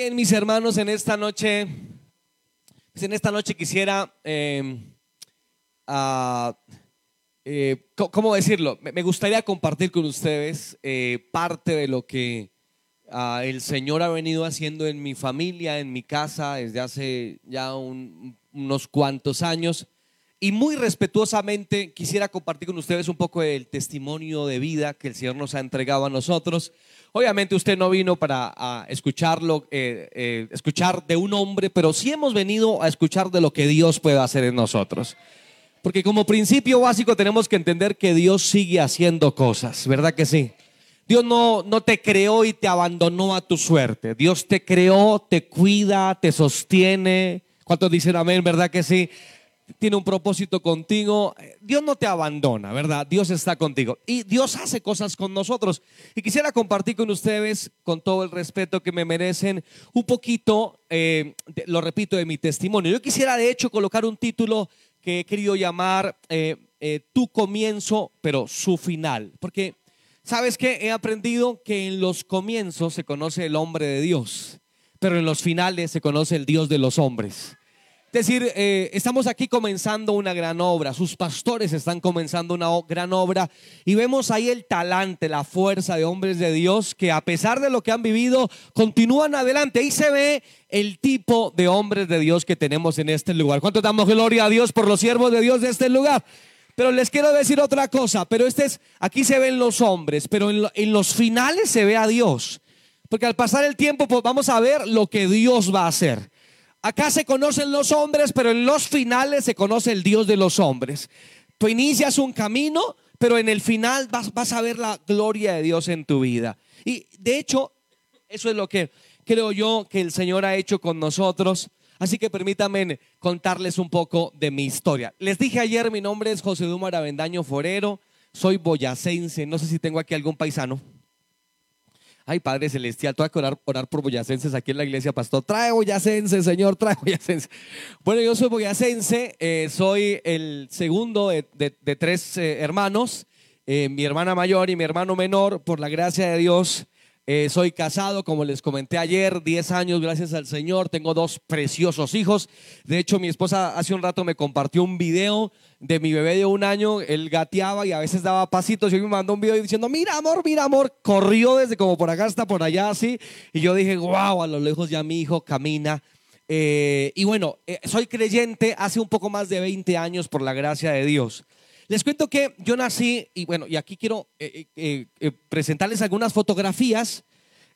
Bien, mis hermanos, en esta noche, pues en esta noche quisiera, eh, ah, eh, ¿cómo decirlo? Me gustaría compartir con ustedes eh, parte de lo que ah, el Señor ha venido haciendo en mi familia, en mi casa, desde hace ya un- unos cuantos años. Y muy respetuosamente quisiera compartir con ustedes un poco del testimonio de vida que el Señor nos ha entregado a nosotros. Obviamente usted no vino para escucharlo, eh, eh, escuchar de un hombre, pero sí hemos venido a escuchar de lo que Dios puede hacer en nosotros. Porque como principio básico tenemos que entender que Dios sigue haciendo cosas, ¿verdad que sí? Dios no, no te creó y te abandonó a tu suerte. Dios te creó, te cuida, te sostiene. ¿Cuántos dicen amén? ¿Verdad que sí? Tiene un propósito contigo. Dios no te abandona, ¿verdad? Dios está contigo. Y Dios hace cosas con nosotros. Y quisiera compartir con ustedes, con todo el respeto que me merecen, un poquito, eh, de- lo repito, de mi testimonio. Yo quisiera, de hecho, colocar un título que he querido llamar eh, eh, Tu comienzo, pero su final. Porque ¿Sabes qué? He aprendido que en los comienzos se conoce el hombre de Dios, pero en los finales se conoce el Dios de los hombres. Es decir, eh, estamos aquí comenzando una gran obra, sus pastores están comenzando una gran obra y vemos ahí el talante, la fuerza de hombres de Dios que a pesar de lo que han vivido, continúan adelante. Ahí se ve el tipo de hombres de Dios que tenemos en este lugar. ¿Cuánto damos gloria a Dios por los siervos de Dios de este lugar? Pero les quiero decir otra cosa, pero este es, aquí se ven los hombres, pero en los finales se ve a Dios. Porque al pasar el tiempo, pues vamos a ver lo que Dios va a hacer. Acá se conocen los hombres, pero en los finales se conoce el Dios de los hombres. Tú inicias un camino, pero en el final vas, a ver la gloria de Dios en tu vida. Y de hecho, eso es lo que creo yo que el Señor ha hecho con nosotros. Así que permítanme contarles un poco de mi historia. Les dije ayer, mi nombre es José Dumar Avendaño Forero, soy boyacense, no sé si tengo aquí algún paisano. Ay, Padre Celestial, tengo que orar, orar por boyacenses aquí en la iglesia, pastor. Trae boyacense, Señor, trae boyacense. Bueno, yo soy boyacense, eh, soy el segundo de, tres eh, hermanos, eh, mi hermana mayor y mi hermano menor, por la gracia de Dios. Eh, soy casado, como les comenté ayer, 10 años, gracias al Señor. Tengo dos preciosos hijos. De hecho, mi esposa hace un rato me compartió un video de mi bebé de un año. Él gateaba y a veces daba pasitos. Y me mandó un video diciendo, mira amor, mira amor. Corrió desde como por acá hasta por allá así. Y yo dije, wow, a lo lejos ya mi hijo camina. Eh, y bueno, eh, soy creyente hace un poco más de 20 años por la gracia de Dios. Les cuento que yo nací, y bueno, y aquí quiero eh, eh, eh, presentarles algunas fotografías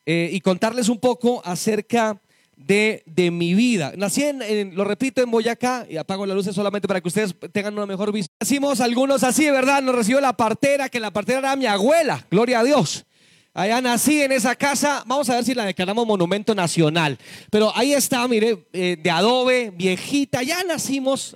y contarles un poco acerca de, de mi vida. Nací en, en- lo repito, en Boyacá, y apago las luces solamente para que ustedes tengan una mejor vista. Nacimos algunos así, ¿verdad? Nos recibió la partera, que la partera era mi abuela, gloria a Dios. Allá nací en esa casa. Vamos a ver si la declaramos monumento nacional. Pero ahí está, mire, de adobe, viejita. Ya nacimos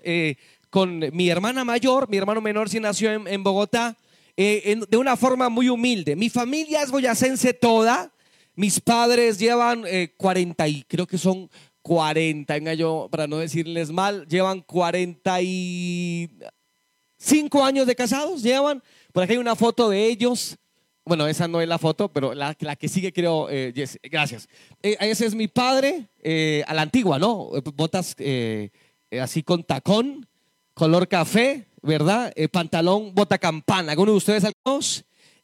con mi hermana mayor. Mi hermano menor sí nació en, Bogotá. eh, de una forma muy humilde. Mi familia es boyacense toda. Mis padres llevan eh, 40 y creo que son 40, venga yo, para no decirles mal, llevan 45 años de casados, llevan. Por aquí hay una foto de ellos. Bueno, esa no es la foto, pero la, que sigue creo, eh, gracias. Eh, ese es mi padre, eh, a la antigua, ¿no? Eh, Botas eh, eh, así con tacón, color café, ¿verdad? Eh, pantalón, bota campana. ¿Alguno de ustedes algunos?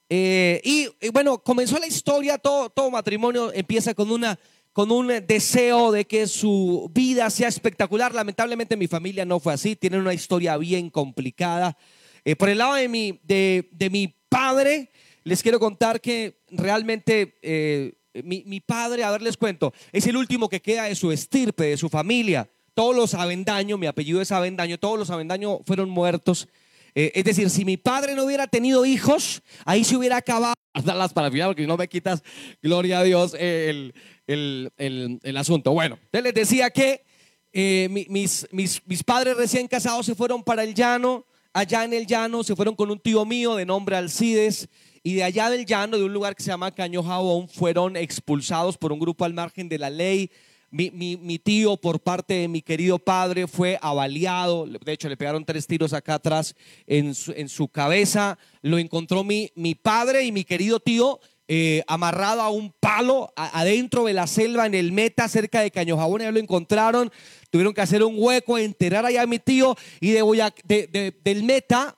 Eh, y, y bueno, comenzó la historia, todo, todo matrimonio empieza con una con un deseo de que su vida sea espectacular. Lamentablemente mi familia no fue así, tienen una historia bien complicada. Eh, por el lado de mi, de, de mi padre, les quiero contar que realmente eh, mi, mi padre, a ver, les cuento, es el último que queda de su estirpe, de su familia. Todos los Avendaño, mi apellido es Avendaño, todos los Avendaño fueron muertos. Eh, es decir, si mi padre no hubiera tenido hijos, ahí se hubiera acabado las para final, porque no me quitas, gloria a Dios, el, el- el- el asunto. Bueno, entonces les decía que eh, mi- mis, mis, mis padres recién casados se fueron para el llano, allá en el llano se fueron con un tío mío de nombre Alcides, y de allá del llano, de un lugar que se llama Caño Jabón, fueron expulsados por un grupo al margen de la ley. Mi, mi- tío, por parte de mi querido padre, fue avaliado. De hecho, le pegaron tres tiros acá atrás en su, en su cabeza. Lo encontró mi, mi padre y mi querido tío eh, amarrado a un palo adentro de la selva en el Meta, cerca de Cañojabón. Ya lo encontraron. Tuvieron que hacer un hueco, enterrar allá a mi tío. Y de, del Meta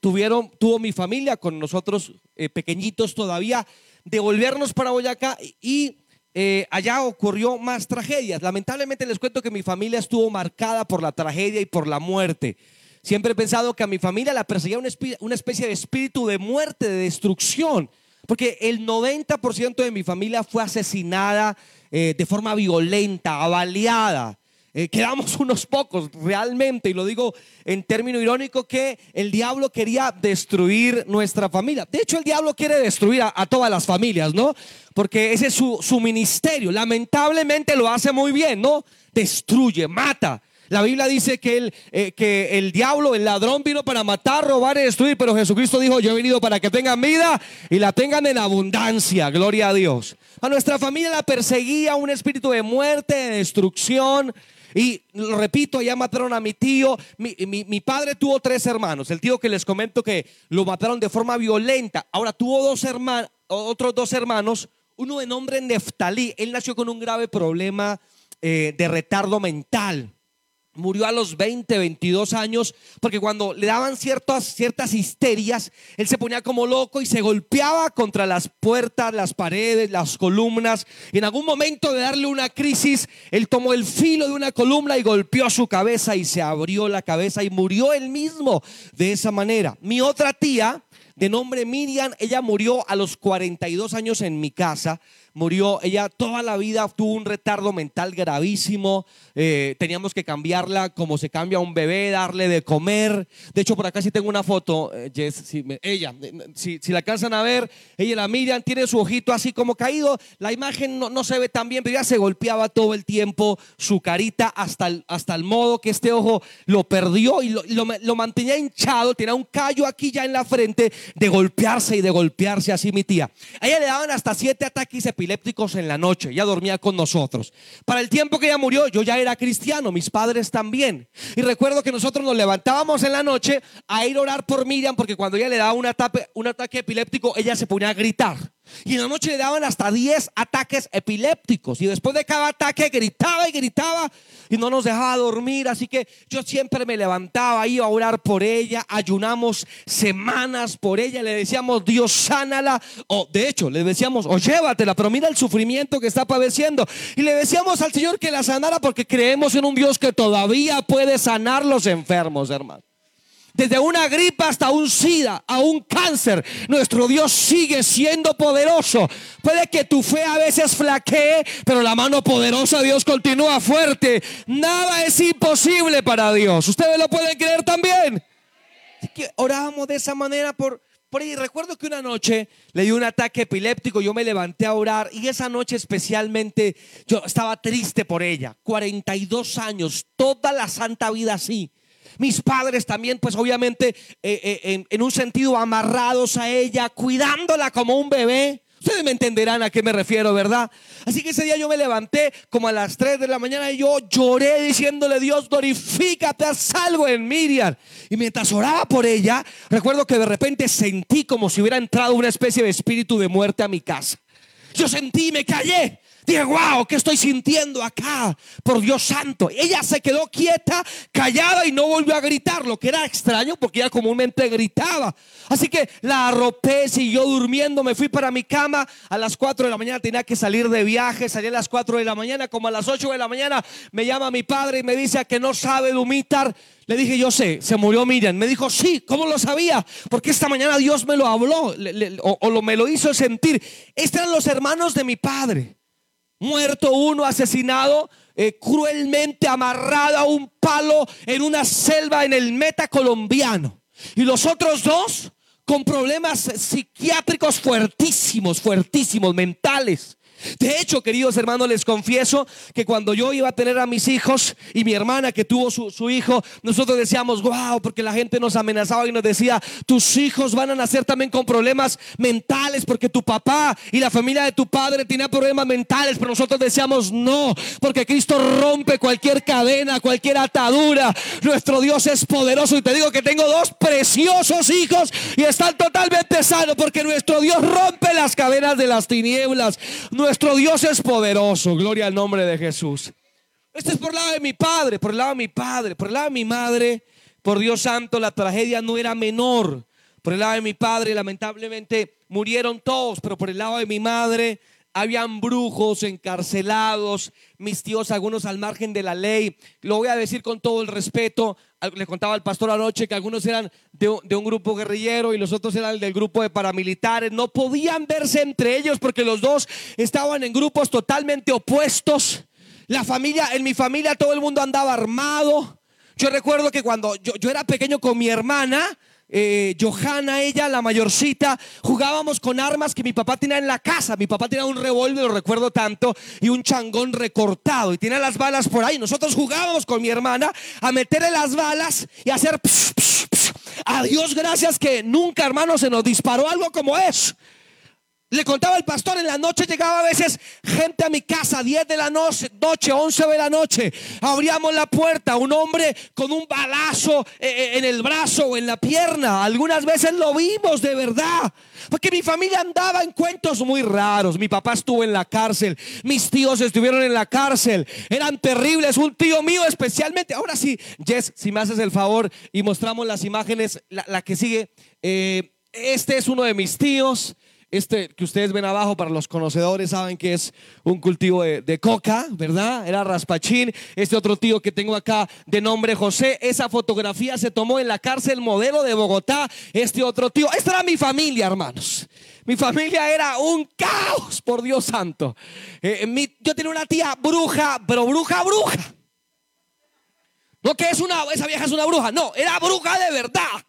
tuvieron, tuvo mi familia con nosotros eh, pequeñitos todavía, devolvernos para Boyacá y eh, allá ocurrió más tragedias. Lamentablemente les cuento que mi familia estuvo marcada por la tragedia y por la muerte. Siempre he pensado que a mi familia la perseguía una especie de espíritu de muerte, de destrucción. Porque el 90% de mi familia fue asesinada eh, de forma violenta, avaliada. Eh, quedamos unos pocos realmente, y lo digo en término irónico, que el diablo quería destruir nuestra familia. De hecho, el diablo quiere destruir a, todas las familias, ¿no? Porque ese es su, su ministerio. Lamentablemente lo hace muy bien, ¿no? Destruye, mata. La Biblia dice que el, eh, que el diablo, el ladrón vino para matar, robar y destruir, pero Jesucristo dijo, yo he venido para que tengan vida y la tengan en abundancia. Gloria a Dios. A nuestra familia la perseguía un espíritu de muerte, de destrucción. Y lo repito, allá mataron a mi tío. Mi, padre tuvo tres hermanos. El tío que les comento que lo mataron de forma violenta. Ahora tuvo dos hermanos, otros dos hermanos. Uno de nombre Neftalí. Él nació con un grave problema eh, de retardo mental. Murió a los 20, 22 años, porque cuando le daban ciertas, ciertas histerias, él se ponía como loco y se golpeaba contra las puertas, las paredes, las columnas. Y en algún momento de darle una crisis, él tomó el filo de una columna y golpeó su cabeza y se abrió la cabeza y murió él mismo de esa manera. Mi otra tía, de nombre Miriam, ella murió a los 42 años en mi casa murió, ella toda la vida tuvo un retardo mental gravísimo, eh, teníamos que cambiarla como se cambia un bebé, darle de comer. De hecho, por acá sí tengo una foto, eh, Jess, ella, si, la alcanzan a ver, ella la miran, tiene su ojito así como caído, la imagen no, se ve tan bien, pero ella se golpeaba todo el tiempo su carita hasta el, hasta el modo que este ojo lo perdió y lo, lo mantenía hinchado, tenía un callo aquí ya en la frente de golpearse y de golpearse así mi tía. A ella le daban hasta siete ataques epilépticos en la noche, ya dormía con nosotros. Para el tiempo que ella murió, yo ya era cristiano, mis padres también. Y recuerdo que nosotros nos levantábamos en la noche a ir a orar por Miriam, porque cuando ella le daba un ataque, un ataque epiléptico, ella se ponía a gritar. Y en la noche le daban hasta 10 ataques epilépticos. Y después de cada ataque gritaba y gritaba y no nos dejaba dormir. Así que yo siempre me levantaba, iba a orar por ella. Ayunamos semanas por ella. Le decíamos, Dios, sánala. O de hecho, le decíamos, o llévatela. Pero mira el sufrimiento que está padeciendo. Y le decíamos al Señor que la sanara porque creemos en un Dios que todavía puede sanar los enfermos, hermano. Desde una gripa hasta un SIDA, a un cáncer, nuestro Dios sigue siendo poderoso. Puede que tu fe a veces flaquee, pero la mano poderosa de Dios continúa fuerte. Nada es imposible para Dios. Ustedes lo pueden creer también. Así que orábamos de esa manera por, por ahí. Recuerdo que una noche le dio un ataque epiléptico, yo me levanté a orar y esa noche especialmente yo estaba triste por ella. 42 años, toda la santa vida así. Mis padres también, pues obviamente eh, eh, en, un sentido amarrados a ella, cuidándola como un bebé. Ustedes me entenderán a qué me refiero, ¿verdad? Así que ese día yo me levanté como a las 3 de la mañana y yo lloré diciéndole, Dios, glorifícate, haz algo en Miriam. Y mientras oraba por ella, recuerdo que de repente sentí como si hubiera entrado una especie de espíritu de muerte a mi casa. Yo sentí, me callé. Dije, wow, ¿qué estoy sintiendo acá? Por Dios santo. Ella se quedó quieta, callada y no volvió a gritar, lo que era extraño porque ella comúnmente gritaba. Así que la arropé, siguió durmiendo, me fui para mi cama. A las 4 de la mañana tenía que salir de viaje, salí a las 4 de la mañana, como a las 8 de la mañana me llama mi padre y me dice que no sabe dumitar. Le dije, yo sé, se murió Miriam. Me dijo, sí, ¿cómo lo sabía? Porque esta mañana Dios me lo habló o, lo, me lo hizo sentir. Estos eran los hermanos de mi padre muerto uno, asesinado, eh, cruelmente amarrado a un palo en una selva en el meta colombiano. Y los otros dos con problemas psiquiátricos fuertísimos, fuertísimos, mentales. De hecho, queridos hermanos, les confieso que cuando yo iba a tener a mis hijos y mi hermana que tuvo su, hijo, nosotros decíamos, wow, porque la gente nos amenazaba y nos decía, tus hijos van a nacer también con problemas mentales, porque tu papá y la familia de tu padre tenía problemas mentales, pero nosotros decíamos, no, porque Cristo rompe cualquier cadena, cualquier atadura. Nuestro Dios es poderoso y te digo que tengo dos preciosos hijos y están totalmente sanos, porque nuestro Dios rompe las cadenas de las tinieblas. Dios es poderoso. Gloria al nombre de Jesús. Este es por el lado de mi padre, por el lado de mi padre, por el lado de mi madre. Por Dios santo, la tragedia no era menor. Por el lado de mi padre, lamentablemente murieron todos, pero por el lado de mi madre, habían brujos encarcelados, mis tíos, algunos al margen de la ley. Lo voy a decir con todo el respeto. Le contaba al pastor anoche que algunos eran de, un grupo guerrillero y los otros eran del grupo de paramilitares. No podían verse entre ellos porque los dos estaban en grupos totalmente opuestos. La familia, en mi familia todo el mundo andaba armado. Yo recuerdo que cuando yo era pequeño con mi hermana, eh, Johanna, ella, la mayorcita, jugábamos con armas que mi papá tenía en la casa. Mi papá tenía un revólver, lo recuerdo tanto, y un changón recortado. Y tenía las balas por ahí. Nosotros jugábamos con mi hermana a meterle las balas y hacer... A Dios gracias que nunca, hermano, se nos disparó algo como es. Le contaba el pastor, en la noche llegaba a veces gente a mi casa, 10 de la noche, noche, 11 de la noche. Abríamos la puerta, un hombre con un balazo eh, eh, en el brazo o en la pierna. Algunas veces lo vimos de verdad. Porque mi familia andaba en cuentos muy raros. Mi papá estuvo en la cárcel, mis tíos estuvieron en la cárcel. Eran terribles. Un tío mío especialmente. Ahora sí, Jess, si me haces el favor y mostramos las imágenes, la, que sigue. Eh, este es uno de mis tíos. Este que ustedes ven abajo, para los conocedores, saben que es un cultivo de, coca, ¿verdad? Era raspachín. Este otro tío que tengo acá de nombre José, esa fotografía se tomó en la cárcel modelo de Bogotá. Este otro tío, esta era mi familia, hermanos. Mi familia era un caos, por Dios santo. Eh, yo tenía una tía bruja, pero bruja, bruja. No que es una, esa vieja es una bruja, no, era bruja de verdad.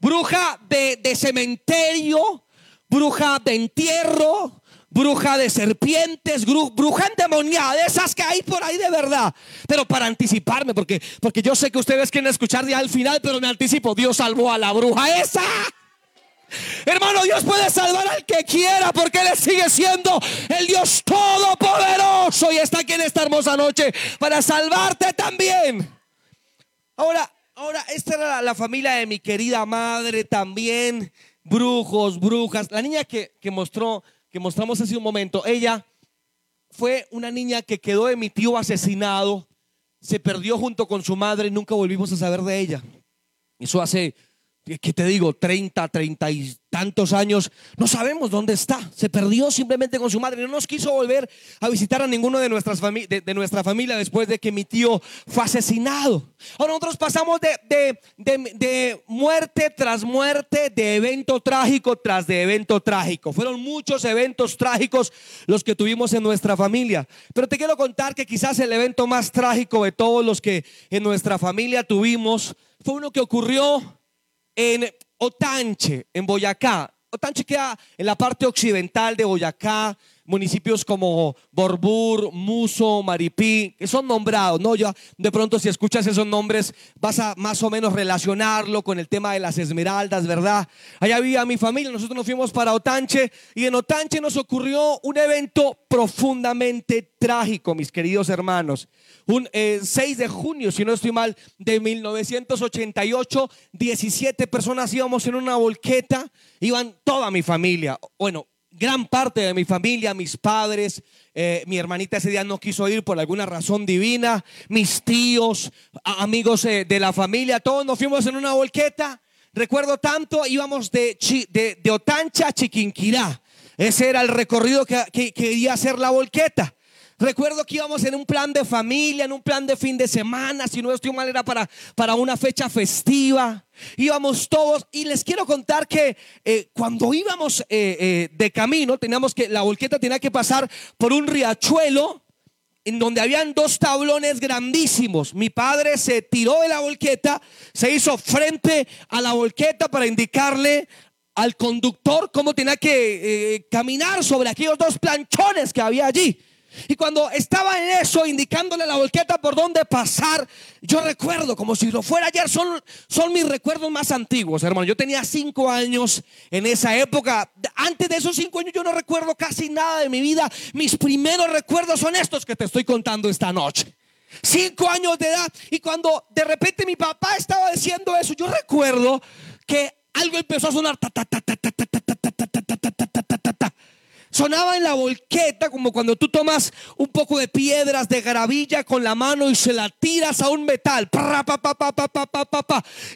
Bruja de, de cementerio, bruja de entierro, bruja de serpientes, bruja endemoniada, de esas que hay por ahí de verdad. Pero para anticiparme, porque, porque yo sé que ustedes quieren escuchar ya al final, pero me anticipo, Dios salvó a la bruja esa. Hermano, Dios puede salvar al que quiera porque Él sigue siendo el Dios todopoderoso y está aquí en esta hermosa noche para salvarte también. Ahora, ahora, esta era la familia de mi querida madre también brujos, brujas. La niña que, mostró, que mostramos hace un momento, ella fue una niña que quedó de mi tío asesinado, se perdió junto con su madre y nunca volvimos a saber de ella. Eso hace ¿qué te digo? 30, 30 y tantos años, no sabemos dónde está. Se perdió simplemente con su madre. No nos quiso volver a visitar a ninguno de, nuestras de, de nuestra familia después de que mi tío fue asesinado. Ahora nosotros pasamos de, de, muerte tras muerte, de evento trágico tras de evento trágico. Fueron muchos eventos trágicos los que tuvimos en nuestra familia. Pero te quiero contar que quizás el evento más trágico de todos los que en nuestra familia tuvimos fue uno que ocurrió en Otanche, en Boyacá. Otanche queda en la parte occidental de Boyacá, municipios como Borbur, Muso, Maripí, que son nombrados, ¿no? Ya de pronto si escuchas esos nombres vas a más o menos relacionarlo con el tema de las esmeraldas, ¿verdad? Allá vivía mi familia, nosotros nos fuimos para Otanche y en Otanche nos ocurrió un evento profundamente trágico, mis queridos hermanos. Un 6 eh, de junio, si no estoy mal, de 1988, 17 personas íbamos en una volqueta, iban toda mi familia. Bueno, gran parte de mi familia, mis padres, eh, mi hermanita ese día no quiso ir por alguna razón divina, mis tíos, amigos eh, de la familia, todos nos fuimos en una volqueta. Recuerdo tanto, íbamos de, de, Otancha a Chiquinquirá. Ese era el recorrido que, que quería hacer la volqueta. Recuerdo que íbamos en un plan de familia, en un plan de fin de semana, si no estoy mal era para, para una fecha festiva. Íbamos todos y les quiero contar que eh, cuando íbamos eh, eh, de camino, teníamos que, la volqueta tenía que pasar por un riachuelo en donde habían dos tablones grandísimos. Mi padre se tiró de la volqueta, se hizo frente a la volqueta para indicarle al conductor cómo tenía que eh, caminar sobre aquellos dos planchones que había allí. Y cuando estaba en eso, indicándole la volqueta por dónde pasar, yo recuerdo, como si lo fuera ayer, son, son mis recuerdos más antiguos, hermano. Yo tenía cinco años en esa época. Antes de esos cinco años yo no recuerdo casi nada de mi vida. Mis primeros recuerdos son estos que te estoy contando esta noche. Cinco años de edad. Y cuando de repente mi papá estaba diciendo eso, yo recuerdo que algo empezó a sonar. Ta, ta, ta, Sonaba en la volqueta como cuando tú tomas un poco de piedras de gravilla con la mano y se la tiras a un metal.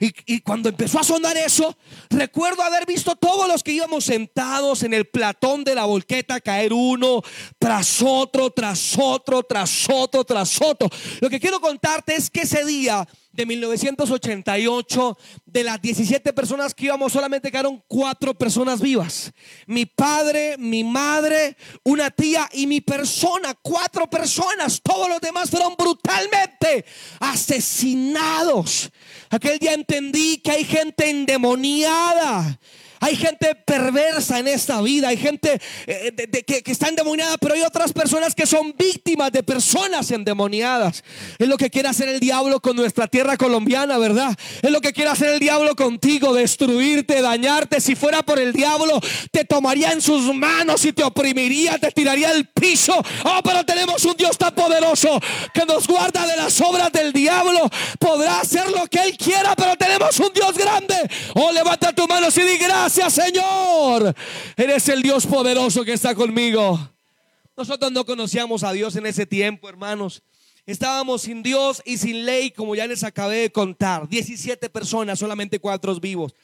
Y, y cuando empezó a sonar eso, recuerdo haber visto todos los que íbamos sentados en el platón de la volqueta caer uno tras otro, tras otro, tras otro, tras otro. Lo que quiero contarte es que ese día de 1988, de las 17 personas que íbamos, solamente quedaron cuatro personas vivas. Mi padre, mi madre, una tía y mi persona. Cuatro personas. Todos los demás fueron brutalmente asesinados. Aquel día entendí que hay gente endemoniada hay gente perversa en esta vida, hay gente eh, que, está endemoniada, pero hay otras personas que son víctimas de personas endemoniadas. Es lo que quiere hacer el diablo con nuestra tierra colombiana, ¿verdad? Es lo que quiere hacer el diablo contigo, destruirte, dañarte. Si fuera por el diablo, te tomaría en sus manos y te oprimiría, te tiraría al piso. Oh, pero tenemos un Dios tan poderoso que nos guarda de las obras del diablo. Podrá hacer lo que él quiera, pero tenemos un Dios grande. Oh, levanta tu mano y di gracias gracias Señor. Eres el Dios poderoso que está conmigo. Nosotros no conocíamos a Dios en ese tiempo, hermanos. Estábamos sin Dios y sin ley, como ya les acabé de contar. 17 personas, solamente cuatro vivos.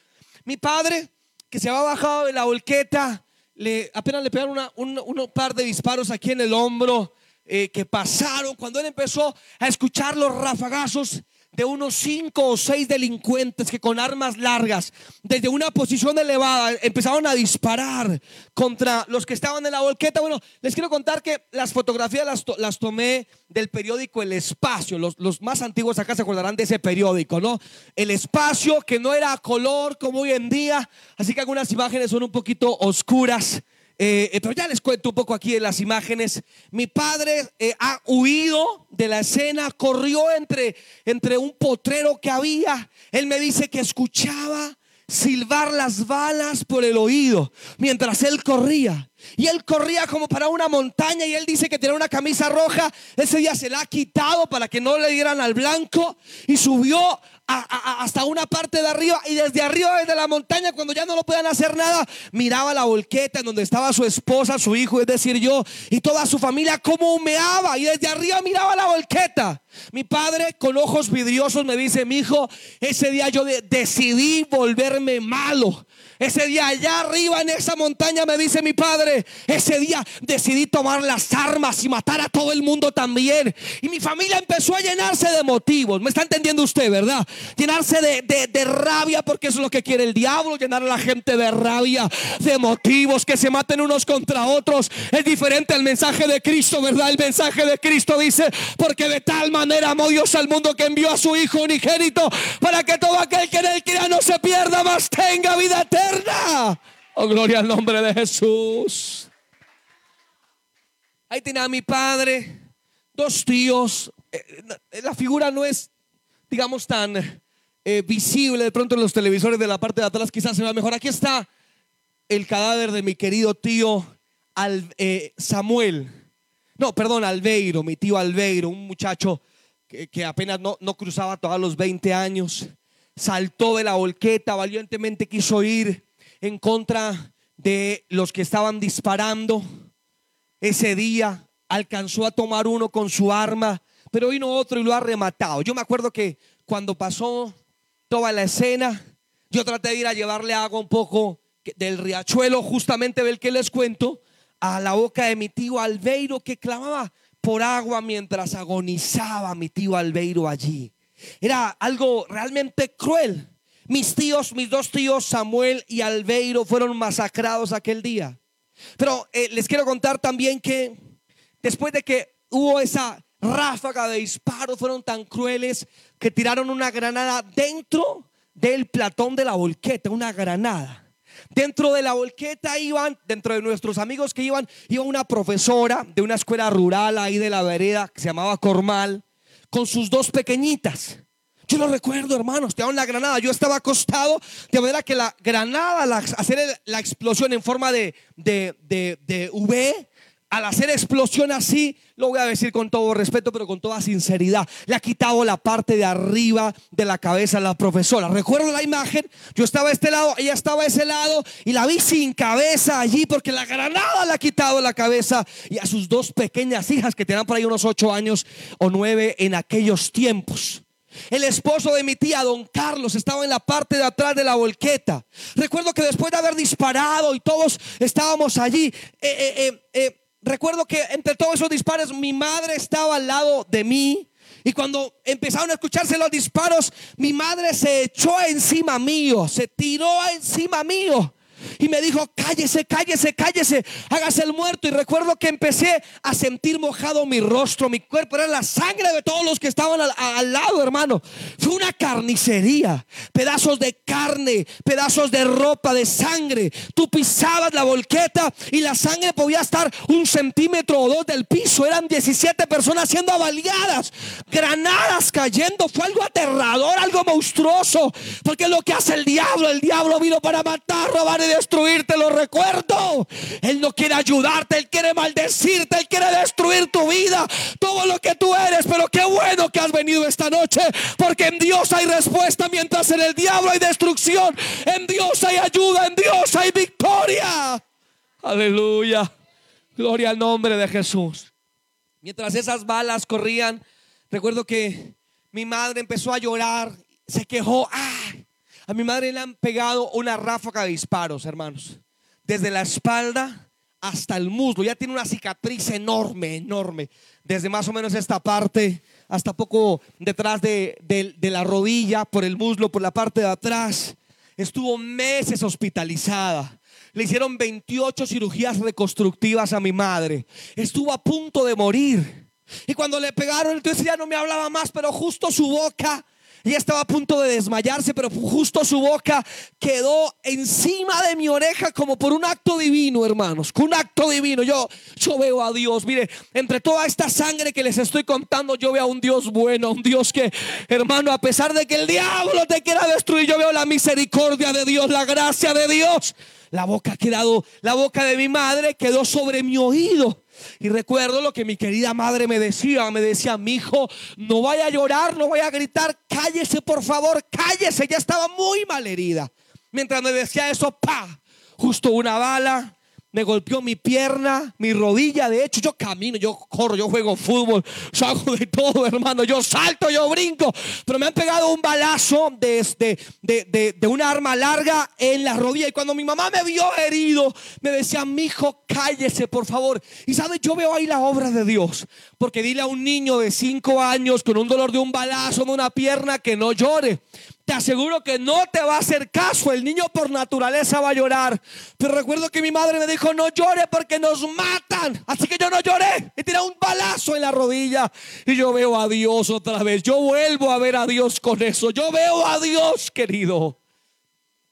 Mi padre, que se había bajado de la volqueta, le, apenas le pegaron un, par de disparos aquí en el hombro eh, que pasaron. Cuando él empezó a escuchar los rafagazos, de unos cinco o seis delincuentes que con armas largas, desde una posición elevada, empezaron a disparar contra los que estaban en la volqueta. Bueno, les quiero contar que las fotografías las, tomé del periódico El Espacio. Los, más antiguos acá se acordarán de ese periódico, ¿no? El Espacio, que no era color como hoy en día, así que algunas imágenes son un poquito oscuras. Eh, eh, pero ya les cuento un poco aquí en las imágenes. Mi padre eh, ha huido de la escena, corrió entre, entre un potrero que había. Él me dice que escuchaba silbar las balas por el oído mientras él corría. Y él corría como para una montaña y él dice que tenía una camisa roja. Ese día se la ha quitado para que no le dieran al blanco y subió hasta una parte de arriba y desde arriba, desde la montaña, cuando ya no lo podían hacer nada, miraba la volqueta en donde estaba su esposa, su hijo, es decir, yo y toda su familia, como humeaba y desde arriba miraba la volqueta. Mi padre con ojos vidriosos me dice, mi hijo, ese día yo decidí volverme malo. Ese día allá arriba en esa montaña me dice mi padre, ese día decidí tomar las armas y matar a todo el mundo también. Y mi familia empezó a llenarse de motivos. ¿Me está entendiendo usted, verdad? Llenarse de, rabia porque eso es lo que quiere el diablo, llenar a la gente de rabia, de motivos, que se maten unos contra otros. Es diferente al mensaje de Cristo, ¿verdad? El mensaje de Cristo dice, porque de tal manera amó Dios al mundo que envió a su Hijo unigénito para que todo aquel que en él crea no se pierda, más tenga vida eterna. Oh, gloria al nombre de Jesús. Ahí tenía a mi padre, dos tíos. Eh, eh, la figura no es, digamos, tan eh, visible de pronto en los televisores de la parte de atrás. Quizás se vea mejor. Aquí está el cadáver de mi querido tío Samuel. No, perdón, Albeiro, mi tío Albeiro, un muchacho que, apenas no, no cruzaba todos los 20 años saltó de la volqueta, valientemente quiso ir en contra de los que estaban disparando. Ese día alcanzó a tomar uno con su arma, pero vino otro y lo ha rematado. Yo me acuerdo que cuando pasó toda la escena, yo traté de ir a llevarle agua un poco del riachuelo, justamente del que les cuento, a la boca de mi tío Albeiro que clamaba por agua mientras agonizaba mi tío Albeiro allí. Era algo realmente cruel. Mis tíos, mis dos tíos, Samuel y Albeiro, fueron masacrados aquel día. Pero eh, les quiero contar también que después de que hubo esa ráfaga de disparos, fueron tan crueles que tiraron una granada dentro del platón de la volqueta, una granada. Dentro de la volqueta iban, dentro de nuestros amigos que iban, iba una profesora de una escuela rural ahí de la vereda que se llamaba Cormal, con sus dos pequeñitas. Yo lo recuerdo, hermanos, te la granada. Yo estaba acostado de manera que la granada, al hacer la explosión en forma de, de, de V, al hacer explosión así, lo voy a decir con todo respeto, pero con toda sinceridad, le ha quitado la parte de arriba de la cabeza a la profesora. Recuerdo la imagen, yo estaba a este lado, ella estaba a ese lado y la vi sin cabeza allí porque la granada le ha quitado la cabeza y a sus dos pequeñas hijas que tenían por ahí unos ocho años o nueve en aquellos tiempos. El esposo de mi tía, don Carlos, estaba en la parte de atrás de la volqueta. Recuerdo que después de haber disparado y todos estábamos allí, eh, eh, eh, recuerdo que entre todos esos disparos mi madre estaba al lado de mí. Y cuando empezaron a escucharse los disparos, mi madre se echó encima mío, se tiró encima mío. Y me dijo, cállese, cállese, cállese, hágase el muerto. Y recuerdo que empecé a sentir mojado mi rostro, mi cuerpo, era la sangre de todos los que estaban al, lado, hermano. Fue una carnicería, pedazos de carne, pedazos de ropa, de sangre. Tú pisabas la volqueta y la sangre podía estar un centímetro o dos del piso. Eran 17 personas siendo avaliadas, granadas cayendo. Fue algo aterrador, algo monstruoso. Porque es lo que hace el diablo. El diablo vino para matar, robar destruirte, lo recuerdo. Él no quiere ayudarte, Él quiere maldecirte, Él quiere destruir tu vida, todo lo que tú eres. Pero qué bueno que has venido esta noche, porque en Dios hay respuesta, mientras en el diablo hay destrucción. En Dios hay ayuda, en Dios hay victoria. Aleluya. Gloria al nombre de Jesús. Mientras esas balas corrían, recuerdo que mi madre empezó a llorar, se quejó. ¡Ay! A mi madre le han pegado una ráfaga de disparos, hermanos. Desde la espalda hasta el muslo. Ya tiene una cicatriz enorme, enorme. Desde más o menos esta parte hasta poco detrás de, la rodilla, por el muslo, por la parte de atrás. Estuvo meses hospitalizada. Le hicieron 28 cirugías reconstructivas a mi madre. Estuvo a punto de morir. Y cuando le pegaron, entonces ya no me hablaba más, pero justo su boca ella estaba a punto de desmayarse, pero justo su boca quedó encima de mi oreja como por un acto divino, hermanos. Un acto divino. Yo, yo veo a Dios. Mire, entre toda esta sangre que les estoy contando, yo veo a un Dios bueno, un Dios que, hermano, a pesar de que el diablo te quiera destruir, yo veo la misericordia de Dios, la gracia de Dios. La boca ha quedado, la boca de mi madre quedó sobre mi oído. Y recuerdo lo que mi querida madre me decía, me decía, mi hijo, no vaya a llorar, no vaya a gritar, cállese por favor, cállese, ya estaba muy mal herida. Mientras me decía eso, pa, justo una bala me golpeó mi pierna, mi rodilla. De hecho, yo camino, yo corro, yo juego fútbol, yo hago de todo, hermano. Yo salto, yo brinco. Pero me han pegado un balazo de, de, de, de un arma larga en la rodilla. Y cuando mi mamá me vio herido, me decía, mi hijo, cállese, por favor. Y sabes, yo veo ahí la obra de Dios. Porque dile a un niño de cinco años con un dolor de un balazo en una pierna que no llore te aseguro que no te va a hacer caso. El niño por naturaleza va a llorar. Pero recuerdo que mi madre me dijo, no llore porque nos matan. Así que yo no lloré. Y tiré un balazo en la rodilla. Y yo veo a Dios otra vez. Yo vuelvo a ver a Dios con eso. Yo veo a Dios, querido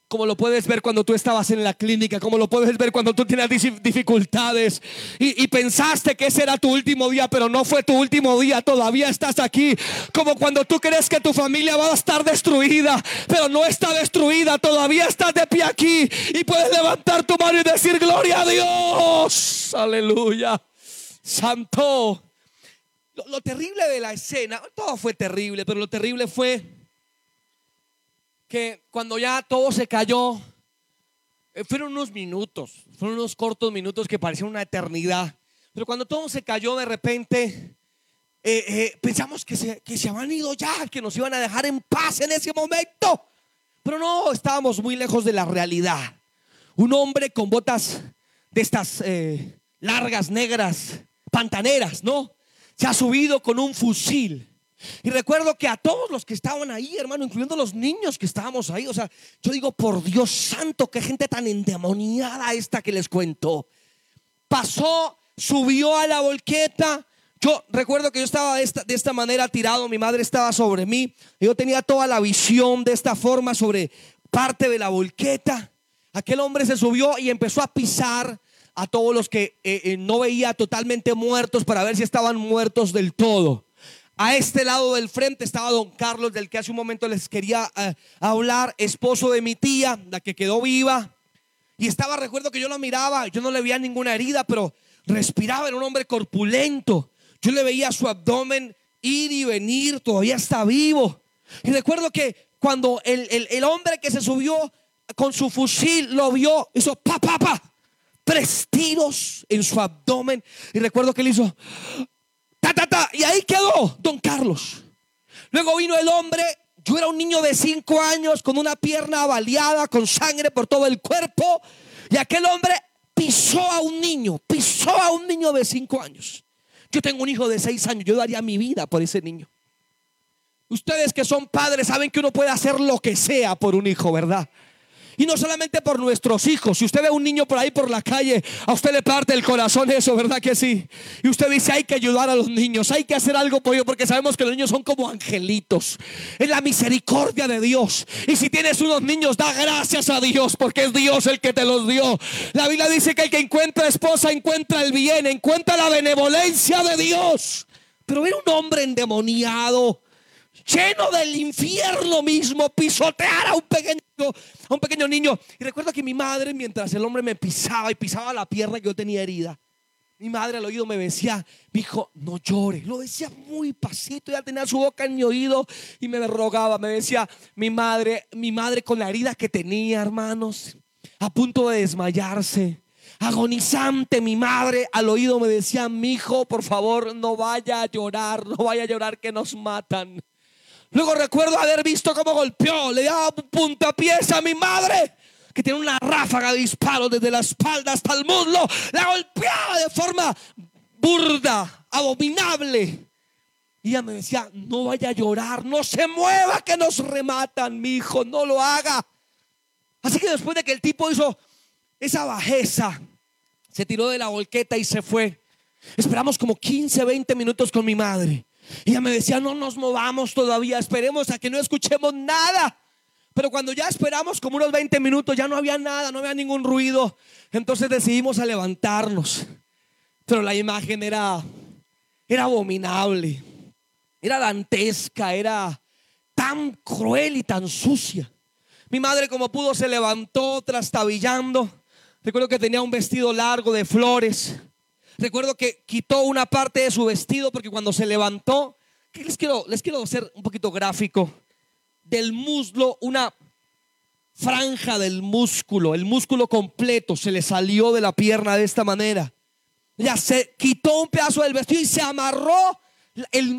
como lo puedes ver cuando tú estabas en la clínica, como lo puedes ver cuando tú tienes dificultades y, pensaste que ese era tu último día, pero no fue tu último día, todavía estás aquí, como cuando tú crees que tu familia va a estar destruida, pero no está destruida, todavía estás de pie aquí y puedes levantar tu mano y decir gloria a Dios, aleluya, santo. lo terrible de la escena, todo fue terrible, pero lo terrible fue que cuando ya todo se cayó, eh, fueron unos minutos, fueron unos cortos minutos que parecían una eternidad. Pero cuando todo se cayó de repente, eh, eh, pensamos que se, que se habían ido ya, que nos iban a dejar en paz en ese momento. Pero no, estábamos muy lejos de la realidad. Un hombre con botas de estas largas, negras, pantaneras, ¿no? Se ha subido con un fusil y recuerdo que a todos los que estaban ahí, hermano, incluyendo los niños que estábamos ahí, o sea, yo digo, por Dios santo, qué gente tan endemoniada esta que les cuento. Pasó, subió a la volqueta. Yo recuerdo que yo estaba de esta, de esta manera tirado, mi madre estaba sobre mí. Yo tenía toda la visión de esta forma sobre parte de la volqueta. aquel hombre se subió y empezó a pisar a todos los que eh, eh, no veía totalmente muertos para ver si estaban muertos del todo. A este lado del frente estaba don Carlos, del que hace un momento les quería eh, hablar, esposo de mi tía, la que quedó viva. Y estaba, recuerdo que yo lo miraba, yo no le veía ninguna herida, pero respiraba, era un hombre corpulento. Yo le veía su abdomen ir y venir, todavía está vivo. Y recuerdo que cuando el, hombre que se subió con su fusil lo vio, hizo pa, pa, pa, tres tiros en su abdomen. Y recuerdo que él hizo ta, ta, ta, y ahí quedó don Carlos. Luego vino el hombre, yo era un niño de cinco años con una pierna baleada, con sangre por todo el cuerpo. Y aquel hombre pisó a un niño, pisó a un niño de cinco años. Yo tengo un hijo de seis años, yo daría mi vida por ese niño. Ustedes que son padres saben que uno puede hacer lo que sea por un hijo, ¿verdad? Y no solamente por nuestros hijos. Si usted ve a un niño por ahí por la calle, a usted le parte el corazón eso, ¿verdad que sí? Y usted dice, hay que ayudar a los niños, hay que hacer algo por ellos, porque sabemos que los niños son como angelitos. Es la misericordia de Dios. Y si tienes unos niños, da gracias a Dios, porque es Dios el que te los dio. La Biblia dice que el que encuentra esposa encuentra el bien, encuentra la benevolencia de Dios. Pero ver un hombre endemoniado lleno del infierno mismo, pisotear a un pequeño, a un pequeño niño. Y recuerdo que mi madre, mientras el hombre me pisaba y pisaba la pierna que yo tenía herida, mi madre al oído me decía, hijo, no llores. Lo decía muy pasito, ya tenía su boca en mi oído y me rogaba, me decía, mi madre, mi madre con la herida que tenía, hermanos, a punto de desmayarse agonizante, mi madre al oído me decía, mi hijo, por favor, no vaya a llorar, no vaya a llorar que nos matan. Luego recuerdo haber visto cómo golpeó, le daba puntapiés a mi madre, que tiene una ráfaga de disparos desde la espalda hasta el muslo. La golpeaba de forma burda, abominable. Y ella me decía, no vaya a llorar, no se mueva que nos rematan, mi hijo, no lo haga. Así que después de que el tipo hizo esa bajeza, se tiró de la volqueta y se fue. Esperamos como 15, 20 minutos con mi madre. Y ella me decía, no nos movamos todavía, esperemos a que no escuchemos nada. Pero cuando ya esperamos como unos 20 minutos, ya no había nada, no había ningún ruido. Entonces decidimos a levantarnos. Pero la imagen era, era abominable, era dantesca, era tan cruel y tan sucia. Mi madre como pudo se levantó trastabillando. Recuerdo que tenía un vestido largo de flores. Recuerdo que quitó una parte de su vestido porque cuando se levantó, les quiero, les quiero hacer un poquito gráfico, del muslo, una franja del músculo, el músculo completo se le salió de la pierna de esta manera. Ya se quitó un pedazo del vestido y se amarró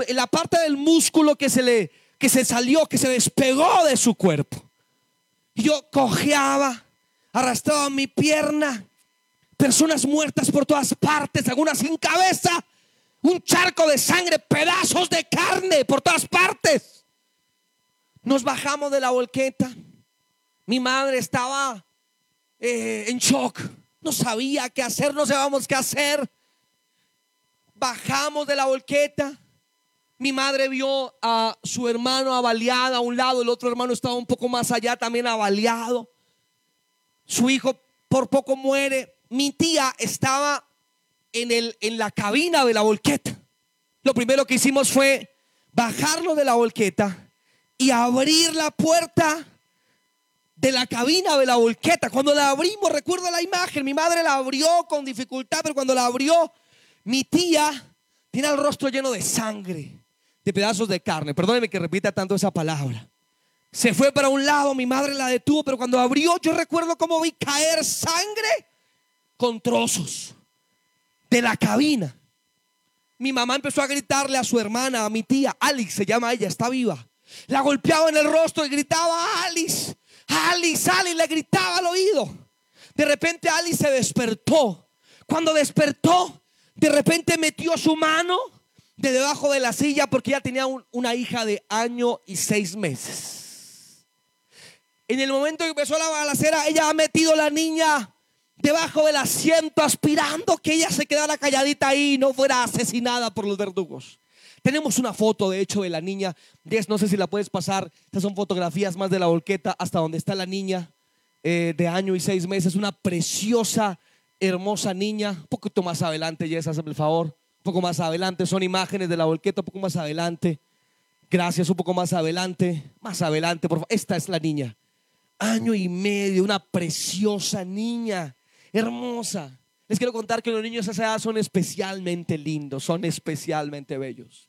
la parte del músculo que se le que se salió, que se despegó de su cuerpo. Yo cojeaba, arrastraba mi pierna personas muertas por todas partes, algunas sin cabeza, un charco de sangre, pedazos de carne por todas partes. Nos bajamos de la volqueta. Mi madre estaba eh, en shock, no sabía qué hacer, no sabíamos qué hacer. Bajamos de la volqueta. Mi madre vio a su hermano avaliado a un lado, el otro hermano estaba un poco más allá, también avaliado. Su hijo por poco muere mi tía estaba en, el, en la cabina de la volqueta. Lo primero que hicimos fue bajarlo de la volqueta y abrir la puerta de la cabina de la volqueta. Cuando la abrimos, recuerdo la imagen, mi madre la abrió con dificultad, pero cuando la abrió, mi tía tiene el rostro lleno de sangre, de pedazos de carne. Perdóneme que repita tanto esa palabra. Se fue para un lado, mi madre la detuvo, pero cuando abrió, yo recuerdo cómo vi caer sangre con trozos de la cabina. Mi mamá empezó a gritarle a su hermana, a mi tía, Alice se llama ella, está viva. La golpeaba en el rostro y gritaba, Alice, Alice, Alice, le gritaba al oído. De repente Alice se despertó. Cuando despertó, de repente metió su mano de debajo de la silla porque ella tenía una hija de año y seis meses. En el momento que empezó la balacera, ella ha metido la niña debajo del asiento aspirando que ella se quedara calladita ahí y no fuera asesinada por los verdugos. Tenemos una foto, de hecho, de la niña. no sé si la puedes pasar. Estas son fotografías más de la volqueta hasta donde está la niña. eh, de año y seis meses, una preciosa, hermosa niña. Un poquito más adelante, Jess, hazme el favor. Un poco más adelante, son imágenes de la volqueta, un poco más adelante. Gracias, un poco más adelante. Más adelante, por favor. Esta es la niña. Año y medio, una preciosa niña, hermosa. Les quiero contar que los niños a esa edad son especialmente lindos, son especialmente bellos.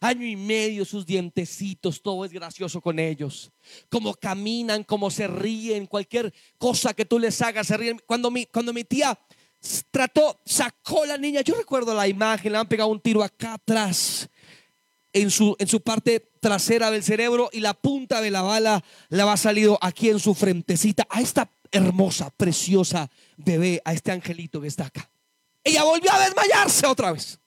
Año y medio, sus dientecitos, todo es gracioso con ellos. Cómo caminan, cómo se ríen, cualquier cosa que tú les hagas, se ríen. Cuando mi, cuando mi tía trató, sacó la niña, yo recuerdo la imagen, le han pegado un tiro acá atrás, en su, en su parte trasera del cerebro, y la punta de la bala le ha salido aquí en su frentecita, a esta hermosa, preciosa bebé, a este angelito que está acá. Ella volvió a desmayarse otra vez.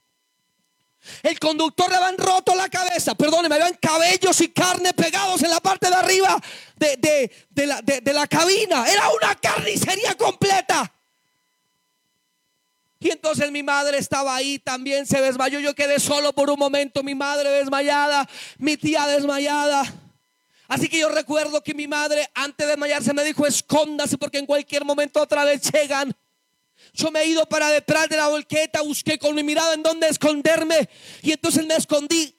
El conductor le habían roto la cabeza, perdón, me habían cabellos y carne pegados en la parte de arriba de, la, de la cabina. Era una carnicería completa. Y entonces mi madre estaba ahí, también se desmayó. Yo quedé solo por un momento, mi madre desmayada, mi tía desmayada. Así que yo recuerdo que mi madre antes de desmayarse me dijo, escóndase porque en cualquier momento otra vez llegan. Yo me he ido para detrás de la volqueta, busqué con mi mirada en dónde esconderme y entonces me escondí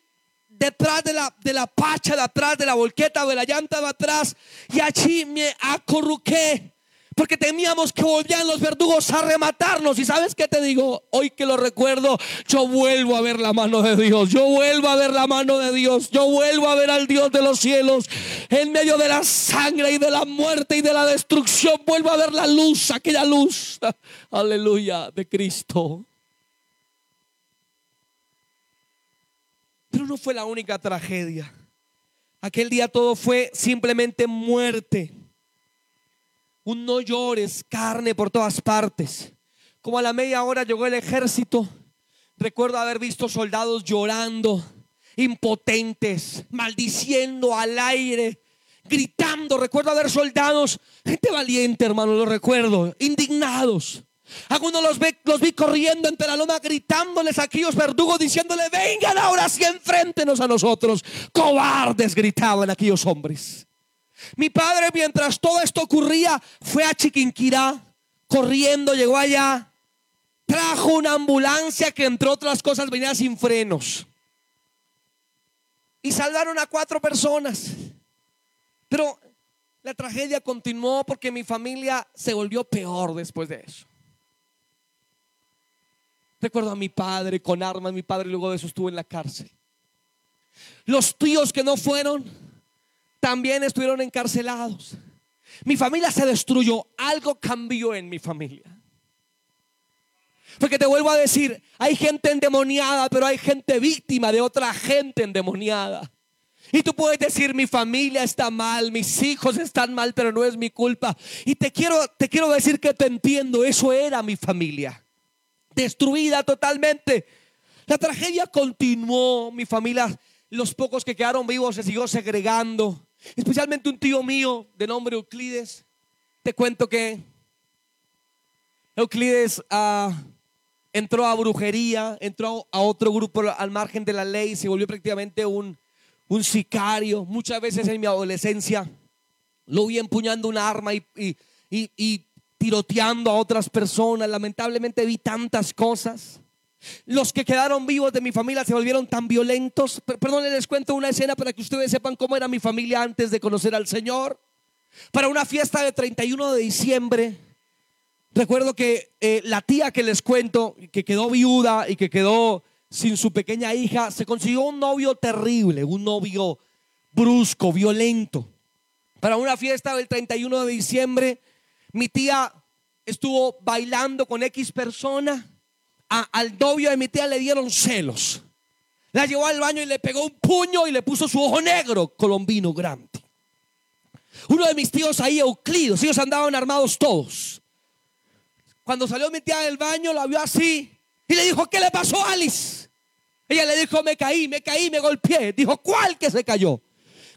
detrás de la, de la pacha, de atrás de la volqueta, de la llanta de atrás y allí me acorruqué. Porque temíamos que volvían los verdugos a rematarnos. Y sabes qué te digo, hoy que lo recuerdo, yo vuelvo a ver la mano de Dios. Yo vuelvo a ver la mano de Dios. Yo vuelvo a ver al Dios de los cielos. En medio de la sangre y de la muerte y de la destrucción, vuelvo a ver la luz, aquella luz. Aleluya, de Cristo. Pero no fue la única tragedia. Aquel día todo fue simplemente muerte un no llores, carne por todas partes. Como a la media hora llegó el ejército, recuerdo haber visto soldados llorando, impotentes, maldiciendo al aire, gritando. Recuerdo haber soldados, gente valiente, hermano, lo recuerdo, indignados. Algunos los, los vi corriendo entre la loma gritándoles a aquellos verdugos diciéndole, vengan ahora sí enfréntenos a nosotros. Cobardes gritaban aquellos hombres. Mi padre, mientras todo esto ocurría, fue a Chiquinquirá, corriendo, llegó allá, trajo una ambulancia que entre otras cosas venía sin frenos. Y salvaron a cuatro personas. Pero la tragedia continuó porque mi familia se volvió peor después de eso. Recuerdo a mi padre con armas, mi padre luego de eso estuvo en la cárcel. Los tíos que no fueron, también estuvieron encarcelados. Mi familia se destruyó. Algo cambió en mi familia. Porque te vuelvo a decir, hay gente endemoniada, pero hay gente víctima de otra gente endemoniada. Y tú puedes decir, mi familia está mal, mis hijos están mal, pero no es mi culpa. Y te quiero, te quiero decir que te entiendo, eso era mi familia. Destruida totalmente. La tragedia continuó, mi familia, los pocos que quedaron vivos se siguió segregando. Especialmente un tío mío de nombre Euclides. Te cuento que Euclides ah, entró a brujería, entró a otro grupo al margen de la ley, se volvió prácticamente un, un sicario. Muchas veces en mi adolescencia lo vi empuñando un arma y, y tiroteando a otras personas. Lamentablemente vi tantas cosas. Los que quedaron vivos de mi familia se volvieron tan violentos. Perdón, les cuento una escena para que ustedes sepan cómo era mi familia antes de conocer al Señor. Para una fiesta de 31 de diciembre, recuerdo que eh, la tía que les cuento, que quedó viuda y que quedó sin su pequeña hija, se consiguió un novio terrible, un novio brusco, violento. Para una fiesta del 31 de diciembre, mi tía estuvo bailando con X persona al novio de mi tía le dieron celos. La llevó al baño y le pegó un puño y le puso su ojo negro, colombino grande. Uno de mis tíos ahí, Euclides, ellos andaban armados todos. Cuando salió mi tía del baño, la vio así y le dijo, ¿qué le pasó a Alice? Ella le dijo, me caí, me caí, me golpeé. Dijo, ¿cuál que se cayó?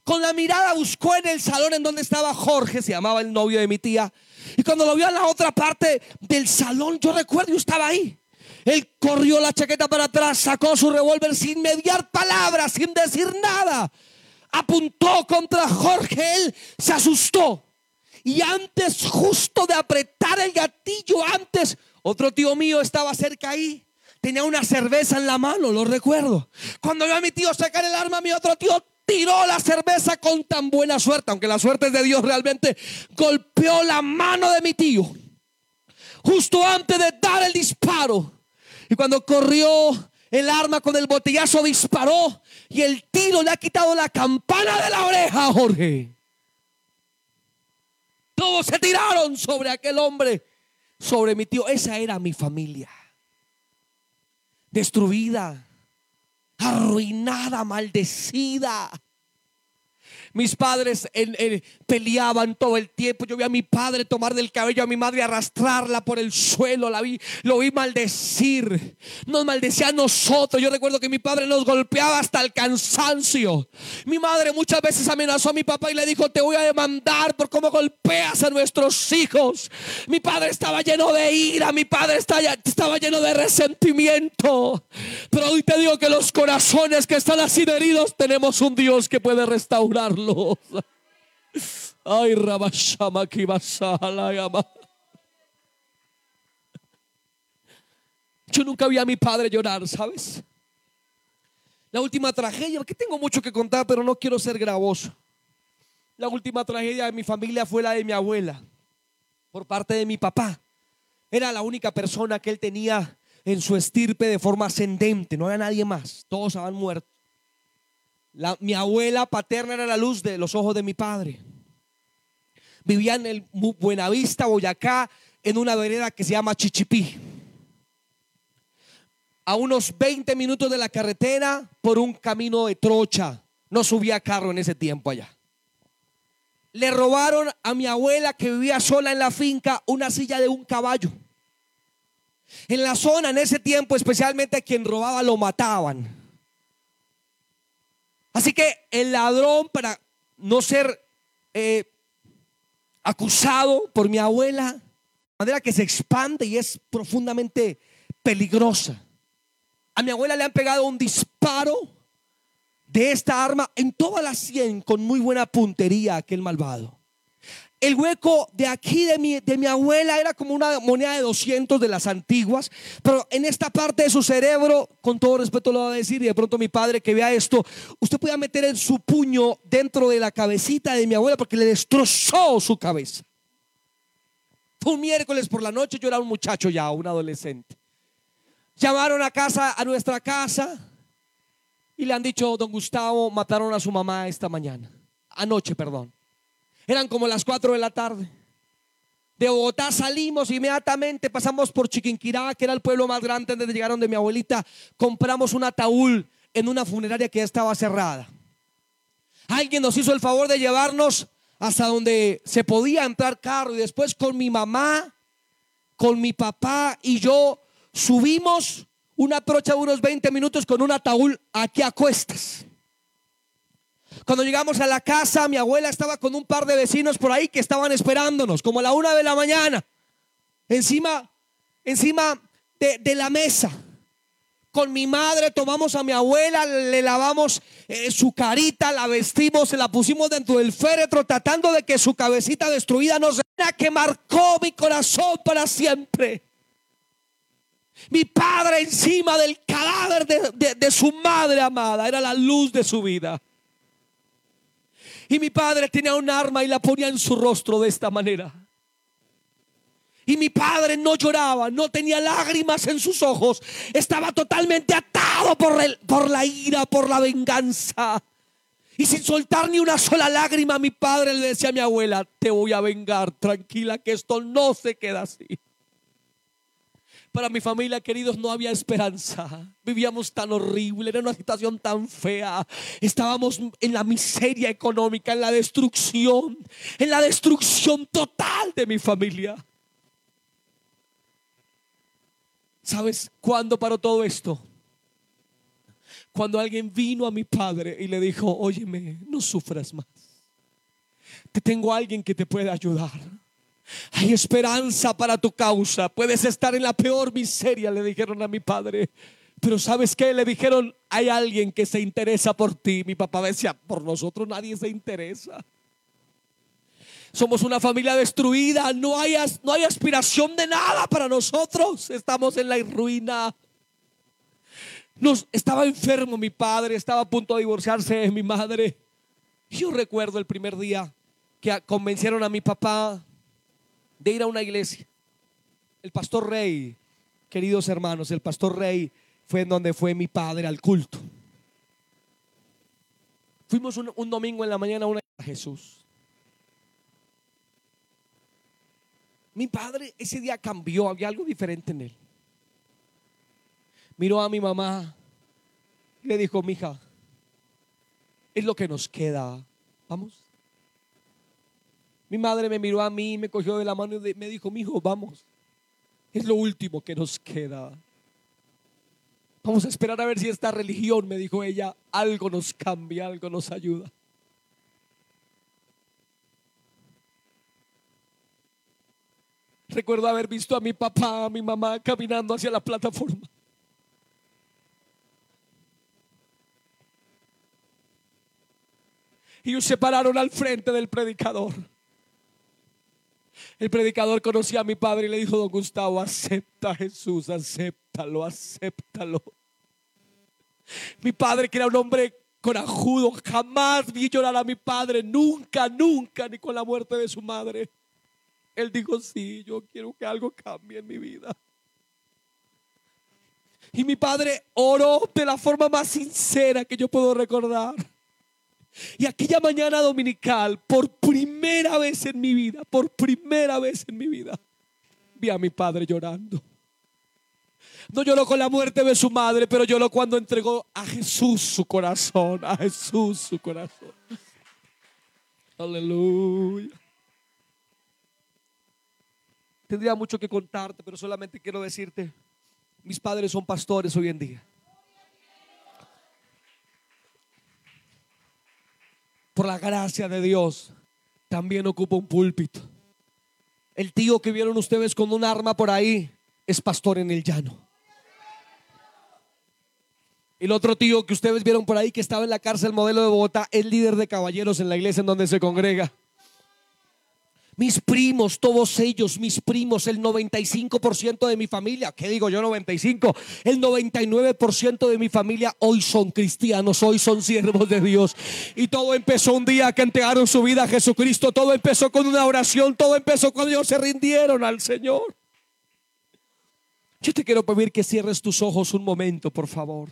Con la mirada buscó en el salón en donde estaba Jorge, se llamaba el novio de mi tía. Y cuando lo vio en la otra parte del salón, yo recuerdo, yo estaba ahí. Él corrió la chaqueta para atrás, sacó su revólver sin mediar palabras, sin decir nada. Apuntó contra Jorge, él se asustó. Y antes, justo de apretar el gatillo, antes, otro tío mío estaba cerca ahí. Tenía una cerveza en la mano, lo recuerdo. Cuando vio a mi tío sacar el arma, mi otro tío tiró la cerveza con tan buena suerte, aunque la suerte es de Dios realmente, golpeó la mano de mi tío. Justo antes de dar el disparo. Y cuando corrió el arma con el botellazo, disparó. Y el tiro le ha quitado la campana de la oreja Jorge. Todos se tiraron sobre aquel hombre, sobre mi tío. Esa era mi familia. Destruida, arruinada, maldecida. Mis padres peleaban todo el tiempo. Yo vi a mi padre tomar del cabello a mi madre, arrastrarla por el suelo. La vi, lo vi maldecir. Nos maldecía a nosotros. Yo recuerdo que mi padre nos golpeaba hasta el cansancio. Mi madre muchas veces amenazó a mi papá y le dijo: Te voy a demandar por cómo golpeas a nuestros hijos. Mi padre estaba lleno de ira. Mi padre estaba lleno de resentimiento. Pero hoy te digo que los corazones que están así heridos, tenemos un Dios que puede Ay, Rabashama Yo nunca vi a mi padre llorar, ¿sabes? La última tragedia, que tengo mucho que contar, pero no quiero ser gravoso. La última tragedia de mi familia fue la de mi abuela, por parte de mi papá. Era la única persona que él tenía en su estirpe de forma ascendente, no había nadie más, todos habían muerto mi abuela paterna era la luz de los ojos de mi padre. Vivía en el Buenavista, Boyacá, en una vereda que se llama Chichipí. A unos 20 minutos de la carretera por un camino de trocha. No subía carro en ese tiempo allá. Le robaron a mi abuela que vivía sola en la finca una silla de un caballo. En la zona en ese tiempo, especialmente a quien robaba lo mataban. Así que el ladrón, para no ser eh, acusado por mi abuela, de manera que se expande y es profundamente peligrosa. A mi abuela le han pegado un disparo de esta arma en toda la sien con muy buena puntería aquel malvado. El hueco de aquí de mi, de mi abuela era como una moneda de 200 de las antiguas, pero en esta parte de su cerebro, con todo respeto lo voy a decir, y de pronto mi padre que vea esto, usted puede meter en su puño dentro de la cabecita de mi abuela porque le destrozó su cabeza. Fue un miércoles por la noche, yo era un muchacho ya, un adolescente. Llamaron a casa, a nuestra casa, y le han dicho, don Gustavo, mataron a su mamá esta mañana, anoche, perdón. Eran como las 4 de la tarde. De Bogotá salimos inmediatamente, pasamos por Chiquinquirá, que era el pueblo más grande donde llegaron de mi abuelita. Compramos un ataúd en una funeraria que ya estaba cerrada. Alguien nos hizo el favor de llevarnos hasta donde se podía entrar carro y después con mi mamá, con mi papá y yo subimos una trocha de unos 20 minutos con un ataúd aquí a cuestas. Cuando llegamos a la casa, mi abuela estaba con un par de vecinos por ahí que estaban esperándonos, como a la una de la mañana, encima, encima de, la mesa. Con mi madre tomamos a mi abuela, le lavamos eh, su carita, la vestimos, se la pusimos dentro del féretro, tratando de que su cabecita destruida no sea que marcó mi corazón para siempre. Mi padre encima del cadáver de su madre amada era la luz de su vida. Y mi padre tenía un arma y la ponía en su rostro de esta manera. Y mi padre no lloraba, no tenía lágrimas en sus ojos. Estaba totalmente atado por, el, por la ira, por la venganza. Y sin soltar ni una sola lágrima, mi padre le decía a mi abuela, te voy a vengar, tranquila, que esto no se queda así. Para mi familia, queridos, no había esperanza. Vivíamos tan horrible, era una situación tan fea. Estábamos en la miseria económica, en la destrucción, en la destrucción total de mi familia. ¿Sabes cuándo paró todo esto? Cuando alguien vino a mi padre y le dijo, óyeme, no sufras más. Te tengo alguien que te puede ayudar. Hay esperanza para tu causa. Puedes estar en la peor miseria, le dijeron a mi padre. Pero ¿sabes qué? Le dijeron, hay alguien que se interesa por ti. Mi papá decía, por nosotros nadie se interesa. Somos una familia destruida, no hay, no hay aspiración de nada para nosotros. Estamos en la ruina. Nos, estaba enfermo mi padre, estaba a punto de divorciarse de mi madre. Yo recuerdo el primer día que convencieron a mi papá de ir a una iglesia. El pastor Rey, queridos hermanos, el pastor Rey fue en donde fue mi padre al culto. Fuimos un, domingo en la mañana a una a Jesús. Mi padre ese día cambió, había algo diferente en él. Miró a mi mamá y le dijo, mija, es lo que nos queda. Vamos. Mi madre me miró a mí, me cogió de la mano y me dijo, mi hijo, vamos. Es lo último que nos queda. Vamos a esperar a ver si esta religión, me dijo ella, algo nos cambia, algo nos ayuda. Recuerdo haber visto a mi papá, a mi mamá caminando hacia la plataforma. Y ellos se pararon al frente del predicador. El predicador conocía a mi padre y le dijo, don Gustavo, acepta a Jesús, acéptalo, acéptalo. Mi padre, que era un hombre corajudo, jamás vi llorar a mi padre, nunca, nunca, ni con la muerte de su madre. Él dijo, sí, yo quiero que algo cambie en mi vida. Y mi padre oró de la forma más sincera que yo puedo recordar. Y aquella mañana dominical, por primera vez en mi vida, por primera vez en mi vida, vi a mi padre llorando. No lloró con la muerte de su madre, pero lloró cuando entregó a Jesús su corazón, a Jesús su corazón. Aleluya. Tendría mucho que contarte, pero solamente quiero decirte, mis padres son pastores hoy en día. Por la gracia de Dios, también ocupa un púlpito. El tío que vieron ustedes con un arma por ahí es pastor en el llano. El otro tío que ustedes vieron por ahí que estaba en la cárcel modelo de Bogotá es líder de caballeros en la iglesia en donde se congrega. Mis primos, todos ellos, mis primos, el 95% de mi familia, ¿qué digo yo 95? El 99% de mi familia hoy son cristianos, hoy son siervos de Dios. Y todo empezó un día que entregaron su vida a Jesucristo, todo empezó con una oración, todo empezó cuando ellos se rindieron al Señor. Yo te quiero pedir que cierres tus ojos un momento, por favor.